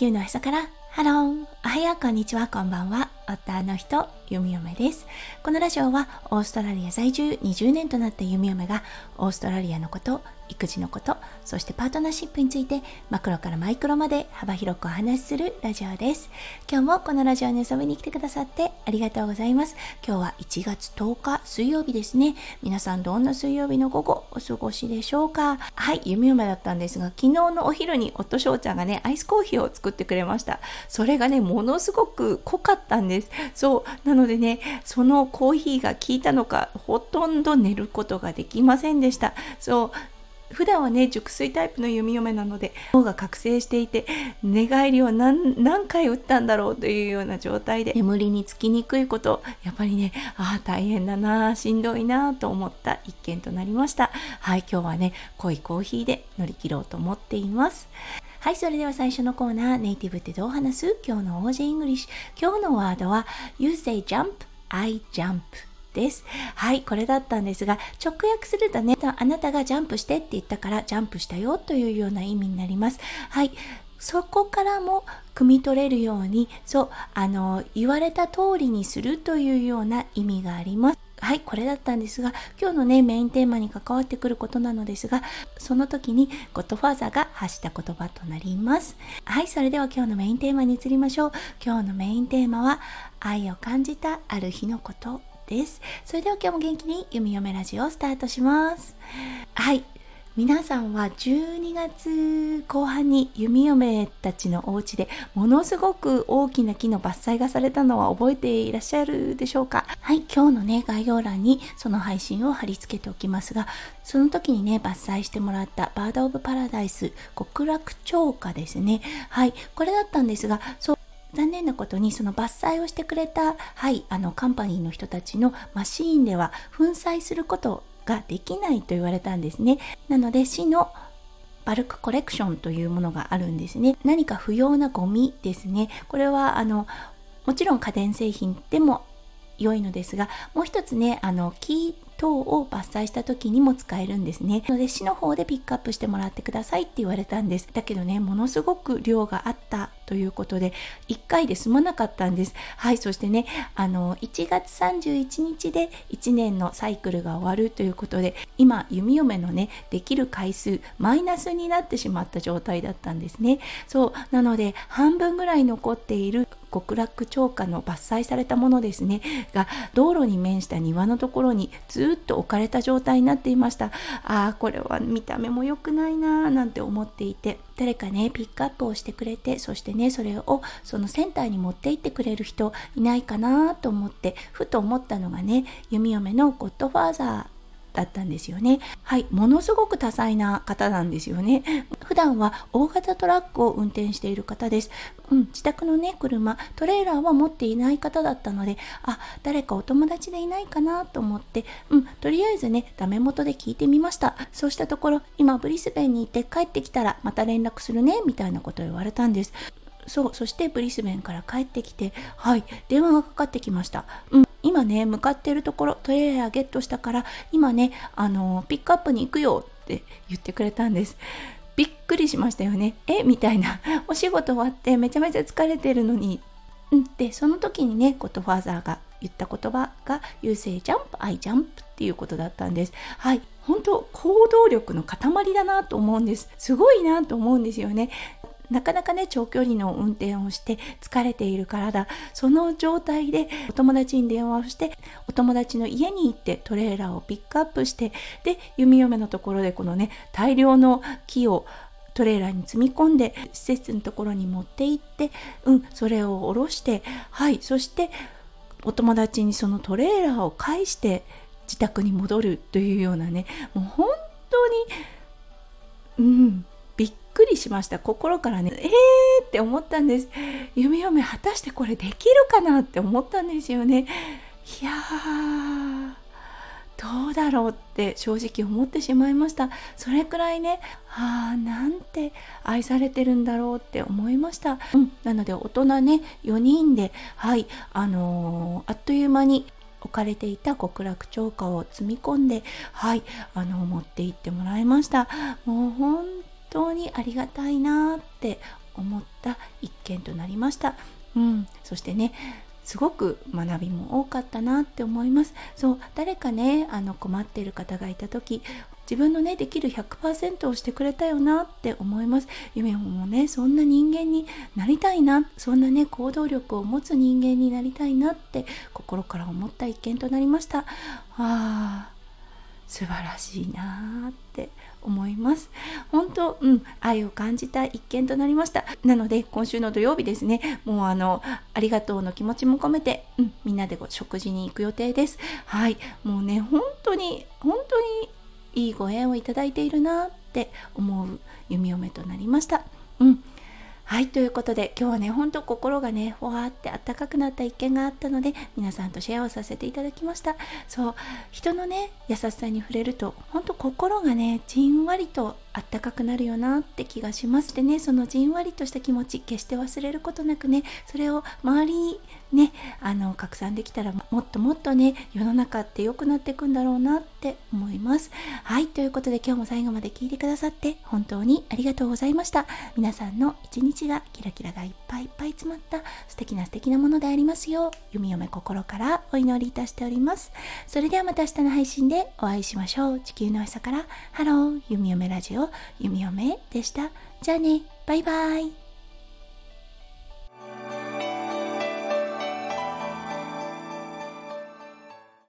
球の朝からハロー。おはようこんにちはこんばんは。夫の人弓嫁です。このラジオはオーストラリア在住20年となった弓嫁がオーストラリアのこと育児のことそしてパートナーシップについてマクロからマイクロまで幅広くお話しするラジオです。今日もこのラジオに遊びに来てくださってありがとうございます。今日は1月10日水曜日ですね。皆さんどんな水曜日の午後お過ごしでしょうか。はい弓嫁だったんですが昨日のお昼に夫翔ちゃんがねアイスコーヒーを作ってくれました。それがねものすごく濃かったんですそう。なのでねそのコーヒーが効いたのかほとんど寝ることができませんでした。そう。普段はね熟睡タイプの弓嫁なので脳が覚醒していて寝返りを何何回打ったんだろうというような状態で眠りにつきにくいことやっぱりねああ大変だなしんどいなと思った一件となりました。はい今日はね濃いコーヒーで乗り切ろうと思っています。はい、それでは最初のコーナー、ネイティブってどう話す？今日の Aussie English。今日のワードは、You say jump, I jump です。はい、これだったんですが、直訳するとね、あなたがジャンプしてって言ったからジャンプしたよというような意味になります。はい。そこからも汲み取れるように、そう、あの、言われた通りにするというような意味があります。はい、これだったんですが、今日のね、メインテーマに関わってくることなのですが、その時にゴッドファーザーが発した言葉となります。はい、それでは今日のメインテーマに移りましょう。今日のメインテーマは、愛を感じたある日のことです。それでは今日も元気に弓嫁ラジオをスタートします。はい。皆さんは12月後半に弓嫁たちのお家でものすごく大きな木の伐採がされたのは覚えていらっしゃるでしょうか？はい今日のね概要欄にその配信を貼り付けておきますがその時にね伐採してもらったバード・オブ・パラダイス極楽鳥花ですね。はいこれだったんですがそう残念なことにその伐採をしてくれた、はい、あのカンパニーの人たちのマシーンでは粉砕することができないと言われたんですね。なので市のバルクコレクションというものがあるんですね。何か不要なゴミですね。これはあのもちろん家電製品でも良いのですが、もう一つね、あの木等を伐採した時にも使えるんですね。ので市の方でピックアップしてもらってくださいって言われたんです。だけどね、ものすごく量があったということで、1回で済まなかったんです。はい、そしてね、あの、1月31日で1年のサイクルが終わるということで、今、弓嫁のね、できる回数、マイナスになってしまった状態だったんですね。そう、なので、半分ぐらい残っている極楽鳥花の伐採されたものですね。が道路に面した庭のところにずっと置かれた状態になっていました。ああこれは見た目も良くないなーなんて思っていて。誰かねピックアップをしてくれてそしてねそれをそのセンターに持って行ってくれる人いないかなと思ってふと思ったのがね弓嫁のゴッドファーザー。だったんですよね。はい、ものすごく多彩な方なんですよね。普段は大型トラックを運転している方です。うん、自宅のね、車、トレーラーは持っていない方だったので、あ、誰かお友達でいないかなと思って、うん、とりあえずね、ダメ元で聞いてみました。そうしたところ、今ブリスベンに行って帰ってきたらまた連絡するね、みたいなことを言われたんです。そう、そしてブリスベンから帰ってきて、はい、電話がかかってきました。うん、今ね、向かっているところ、トレーラーゲットしたから、今ね、あの、ピックアップに行くよって言ってくれたんです。びっくりしましたよね。えみたいな。お仕事終わってめちゃめちゃ疲れてるのに。うん、で、その時にね、ゴッドファーザーが言った言葉が、You say jump, I jump っていうことだったんです。はい。本当行動力の塊だなと思うんです。すごいなと思うんですよね。なかなかね長距離の運転をして疲れている体その状態でお友達に電話をしてお友達の家に行ってトレーラーをピックアップしてで弓嫁のところでこのね大量の木をトレーラーに積み込んで施設のところに持って行ってうんそれを下ろしてはいそしてお友達にそのトレーラーを返して自宅に戻るというようなねもう本当にうんくりしました。心からねえーって思ったんです。弓嫁果たしてこれできるかなって思ったんですよね。いやーどうだろうって正直思ってしまいました。それくらいねああなんて愛されてるんだろうって思いました、うん、なので大人ね4人ではいあのー、あっという間に置かれていた極楽鳥花を積み込んではいあの持って行ってもらいました。もう本当にありがたいなって思った一件となりました。うん、そしてねすごく学びも多かったなって思います。そう誰かねあの困っている方がいた時自分のねできる100%をしてくれたよなって思います。夢もねそんな人間になりたいなそんなね行動力を持つ人間になりたいなって心から思った一件となりました。あ素晴らしいなって思います。本当うん愛を感じた一件となりました。なので今週の土曜日ですね。もうあのありがとうの気持ちも込めて、うん、みんなで食事に行く予定です。はい。もうね本当に本当にいいご縁をいただいているなって思う弓嫁となりました。うん。はいということで今日はねほんと心がねほわーってあったかくなった一件があったので皆さんとシェアをさせていただきました。そう人のね優しさに触れるとほんと心がねじんわりとあったかくなるよなって気がしますでね。そのじんわりとした気持ち決して忘れることなくね。それを周りにねあの拡散できたらもっともっとね世の中って良くなっていくんだろうなって思います。はいということで今日も最後まで聞いてくださって本当にありがとうございました。皆さんの一日がキラキラがいっぱいいっぱい詰まった素敵な素敵なものでありますよう弓嫁心からお祈りいたしております。それではまた明日の配信でお会いしましょう。地球の朝から。ハロー弓嫁ラジオ。弓嫁でした。じゃあね。バイバイ。